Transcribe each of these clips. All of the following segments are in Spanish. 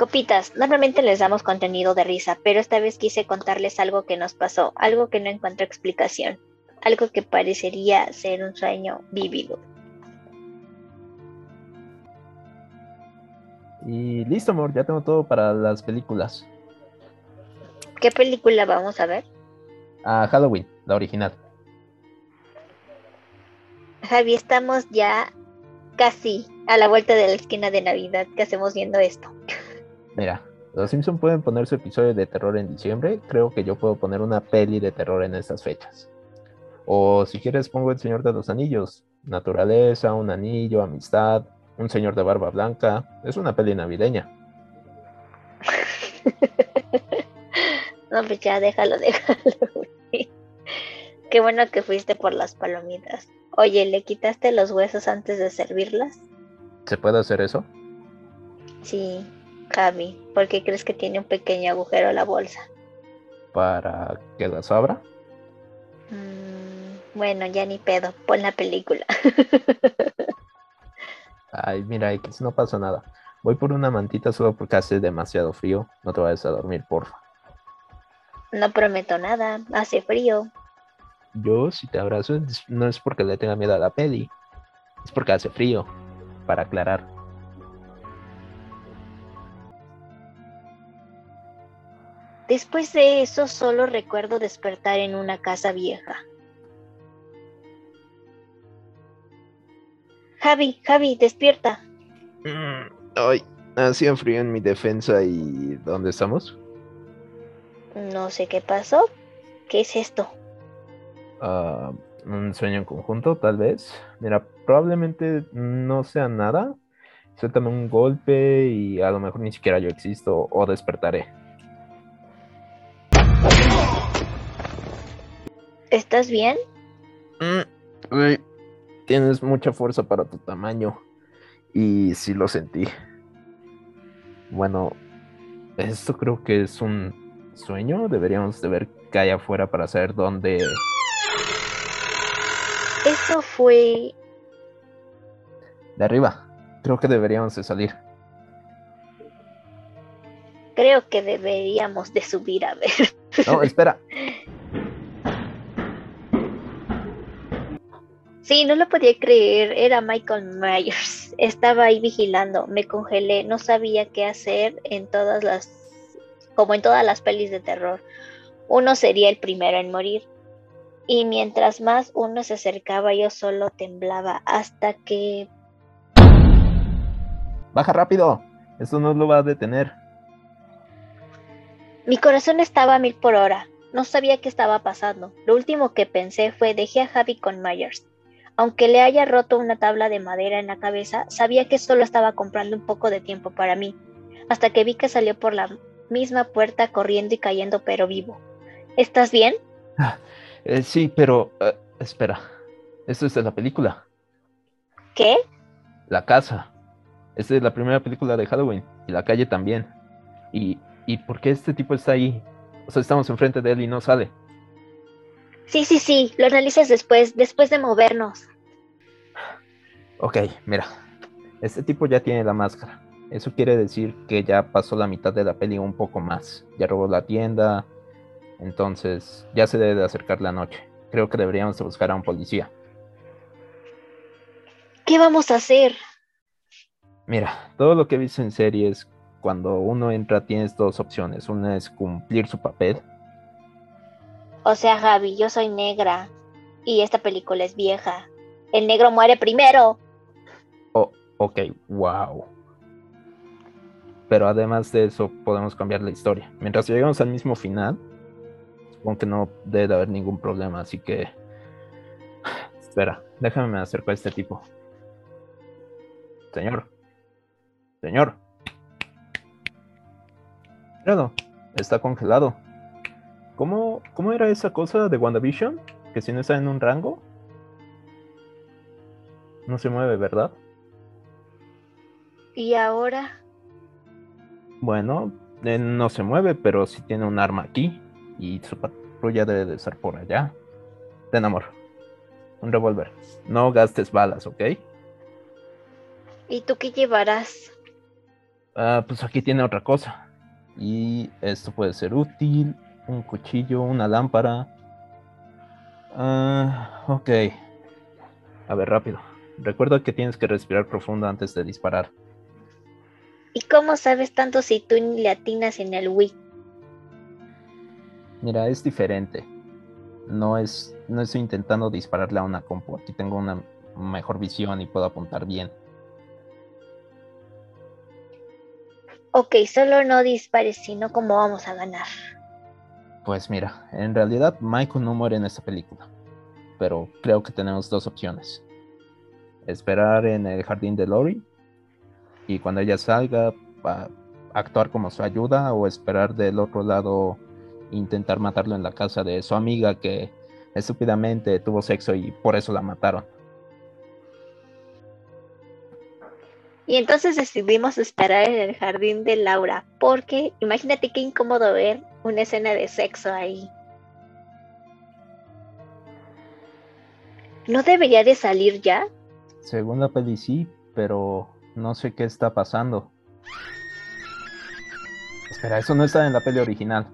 Copitas, normalmente les damos contenido de risa, pero esta vez quise contarles algo que nos pasó, algo que no encuentro explicación, algo que parecería ser un sueño vívido. Y listo, amor, ya tengo todo para las películas. ¿Qué película vamos a ver? A Halloween, la original. Javi, estamos ya casi a la vuelta de la esquina de Navidad que hacemos viendo esto. Mira, los Simpson pueden poner su episodio de terror en diciembre. Creo que yo puedo poner una peli de terror en estas fechas. O si quieres pongo El Señor de los Anillos. Naturaleza, un anillo, amistad, un señor de barba blanca. Es una peli navideña. no, pues ya déjalo, déjalo. Qué bueno que fuiste por las palomitas. Oye, ¿le quitaste los huesos antes de servirlas? ¿Se puede hacer eso? Sí, Javi. ¿Por qué crees que tiene un pequeño agujero la bolsa? ¿Para que las abra? Mm, bueno, ya ni pedo. Pon la película. Ay, mira, X, no pasa nada. Voy por una mantita solo porque hace demasiado frío. No te vayas a dormir, porfa. No prometo nada. Hace frío. Yo, si te abrazo, no es porque le tenga miedo a la peli, es porque hace frío, para aclarar. Después de eso, solo recuerdo despertar en una casa vieja. Javi, Javi, despierta. Mm, ay, hacía frío en mi defensa y ¿dónde estamos? No sé qué pasó. ¿Qué es esto? Ah, un sueño en conjunto, tal vez. Mira, probablemente no sea nada. Suéltame un golpe y a lo mejor ni siquiera yo existo o despertaré. ¿Estás bien? Mm, tienes mucha fuerza para tu tamaño. Y sí lo sentí. Bueno, esto creo que es un sueño. Deberíamos de ver qué hay afuera para saber dónde eso fue... De arriba. Creo que deberíamos de salir. Creo que deberíamos de subir a ver. No, espera. Sí, no lo podía creer. Era Michael Myers. Estaba ahí vigilando. Me congelé. No sabía qué hacer en todas las... como en todas las pelis de terror. Uno sería el primero en morir y mientras más uno se acercaba yo solo temblaba hasta que... Baja rápido, eso no lo va a detener. Mi corazón estaba a mil por hora, no sabía qué estaba pasando. Lo último que pensé fue dejé a Javi con Myers. Aunque le haya roto una tabla de madera en la cabeza, sabía que solo estaba comprando un poco de tiempo para mí, hasta que vi que salió por la misma puerta corriendo y cayendo pero vivo. ¿Estás bien? Ah, eh, sí, pero eh, espera. Esto es de la película. ¿Qué? La casa. Esta es la primera película de Halloween. Y la calle también. ¿Y, ¿Y por qué este tipo está ahí? O sea, estamos enfrente de él y no sale. Sí, sí, sí. Lo analizas después, después de movernos. Ok, mira. Este tipo ya tiene la máscara. Eso quiere decir que ya pasó la mitad de la peli un poco más. Ya robó la tienda, entonces, ya se debe de acercar la noche. Creo que deberíamos buscar a un policía. ¿Qué vamos a hacer? Mira, todo lo que he visto en series, cuando uno entra tienes dos opciones. Una es cumplir su papel. O sea, Javi, yo soy negra y esta película es vieja. El negro muere primero. Oh, ok, wow. Pero además de eso, podemos cambiar la historia. Mientras llegamos al mismo final, supongo que no debe de haber ningún problema, así que... Espera, déjame me acerco a este tipo. Señor. Señor. Está congelado. ¿Cómo, ¿Cómo era esa cosa de WandaVision? Que si no está en un rango, no se mueve, ¿verdad? ¿Y ahora? Bueno, no se mueve, pero sí tiene un arma aquí y su patrulla debe de estar por allá. Ten amor. Un revólver. No gastes balas, ¿ok? ¿Y tú qué llevarás? Ah, pues aquí tiene otra cosa. Y esto puede ser útil. Un cuchillo, una lámpara. Ah, ok. A ver, rápido. Recuerda que tienes que respirar profundo antes de disparar. ¿Y cómo sabes tanto si tú ni le atinas en el Wii? Mira, es diferente. No es, no estoy intentando dispararle a una compu. Aquí tengo una mejor visión y puedo apuntar bien. Ok, solo no dispares, sino cómo vamos a ganar. Pues mira, en realidad Michael no muere en esta película. Pero creo que tenemos dos opciones. Esperar en el jardín de Lori y cuando ella salga actuar como su ayuda o esperar del otro lado intentar matarlo en la casa de su amiga que estúpidamente tuvo sexo y por eso la mataron. Y entonces decidimos esperar en el jardín de Laura, porque imagínate qué incómodo ver una escena de sexo ahí. ¿No debería de salir ya? Según la peli sí, pero no sé qué está pasando. Espera, eso no está en la peli original.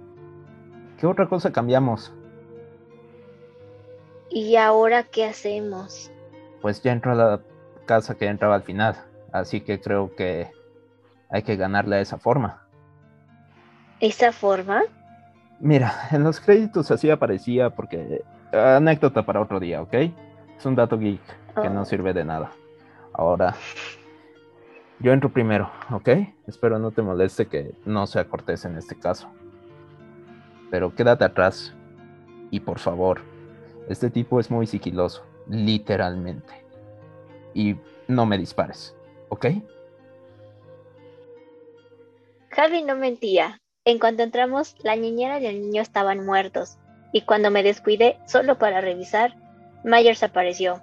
¿Qué otra cosa cambiamos? ¿Y ahora qué hacemos? Pues ya entró a la casa que entraba al final, así que creo que hay que ganarle a esa forma. ¿Esa forma? Mira, en los créditos así aparecía porque... Anécdota para otro día, ¿ok? Es un dato geek que no oh. sirve de nada. Ahora, yo entro primero, ¿ok? Espero no te moleste que no sea cortés en este caso. Pero quédate atrás. Y por favor, este tipo es muy sigiloso, literalmente. Y no me dispares, ¿ok? Javi no mentía. En cuanto entramos, la niñera y el niño estaban muertos. Y cuando me descuidé, solo para revisar, Myers apareció.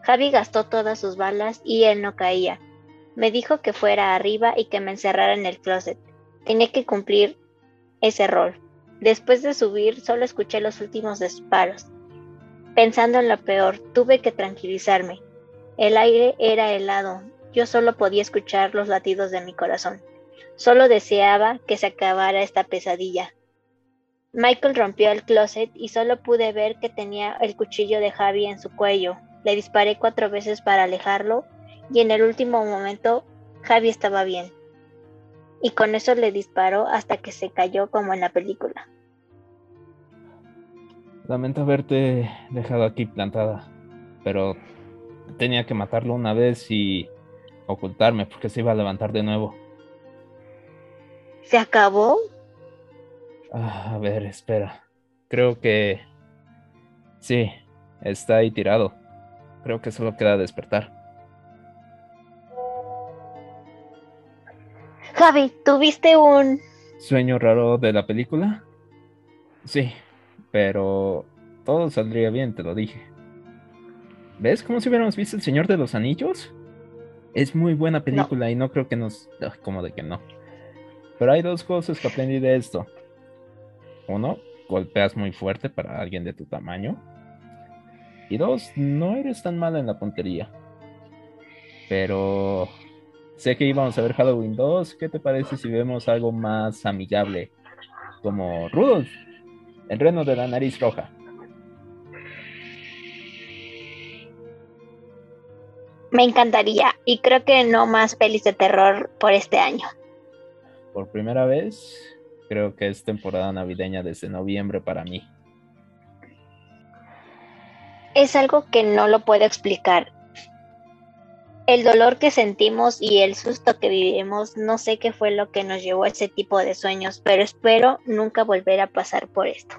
Javi gastó todas sus balas y él no caía. Me dijo que fuera arriba y que me encerrara en el closet. Tenía que cumplir ese rol. Después de subir, solo escuché los últimos disparos. Pensando en lo peor, tuve que tranquilizarme. El aire era helado. Yo solo podía escuchar los latidos de mi corazón. Solo deseaba que se acabara esta pesadilla. Michael rompió el closet y solo pude ver que tenía el cuchillo de Javi en su cuello. Le disparé cuatro veces para alejarlo y en el último momento Javi estaba bien. Y con eso le disparó hasta que se cayó como en la película. Lamento haberte dejado aquí plantada, pero tenía que matarlo una vez y ocultarme porque se iba a levantar de nuevo. ¿Se acabó? Ah, a ver, espera. Creo que... Sí, está ahí tirado. Creo que solo queda despertar. Javi, ¿tuviste un sueño raro de la película? Sí, pero todo saldría bien, te lo dije. ¿Ves como si hubiéramos visto El Señor de los Anillos? Es muy buena película y no creo que nos... como de que no. Pero hay dos cosas que aprendí de esto. Uno, golpeas muy fuerte para alguien de tu tamaño. Y dos, no eres tan mala en la puntería. Pero Sé que íbamos a ver Halloween 2. ¿Qué te parece si vemos algo más amigable? Como Rudolph, el reno de la nariz roja. Me encantaría y creo que no más pelis de terror por este año. Por primera vez, creo que es temporada navideña desde noviembre para mí. Es algo que no lo puedo explicar el dolor que sentimos y el susto que vivimos, no sé qué fue lo que nos llevó a ese tipo de sueños, pero espero nunca volver a pasar por esto.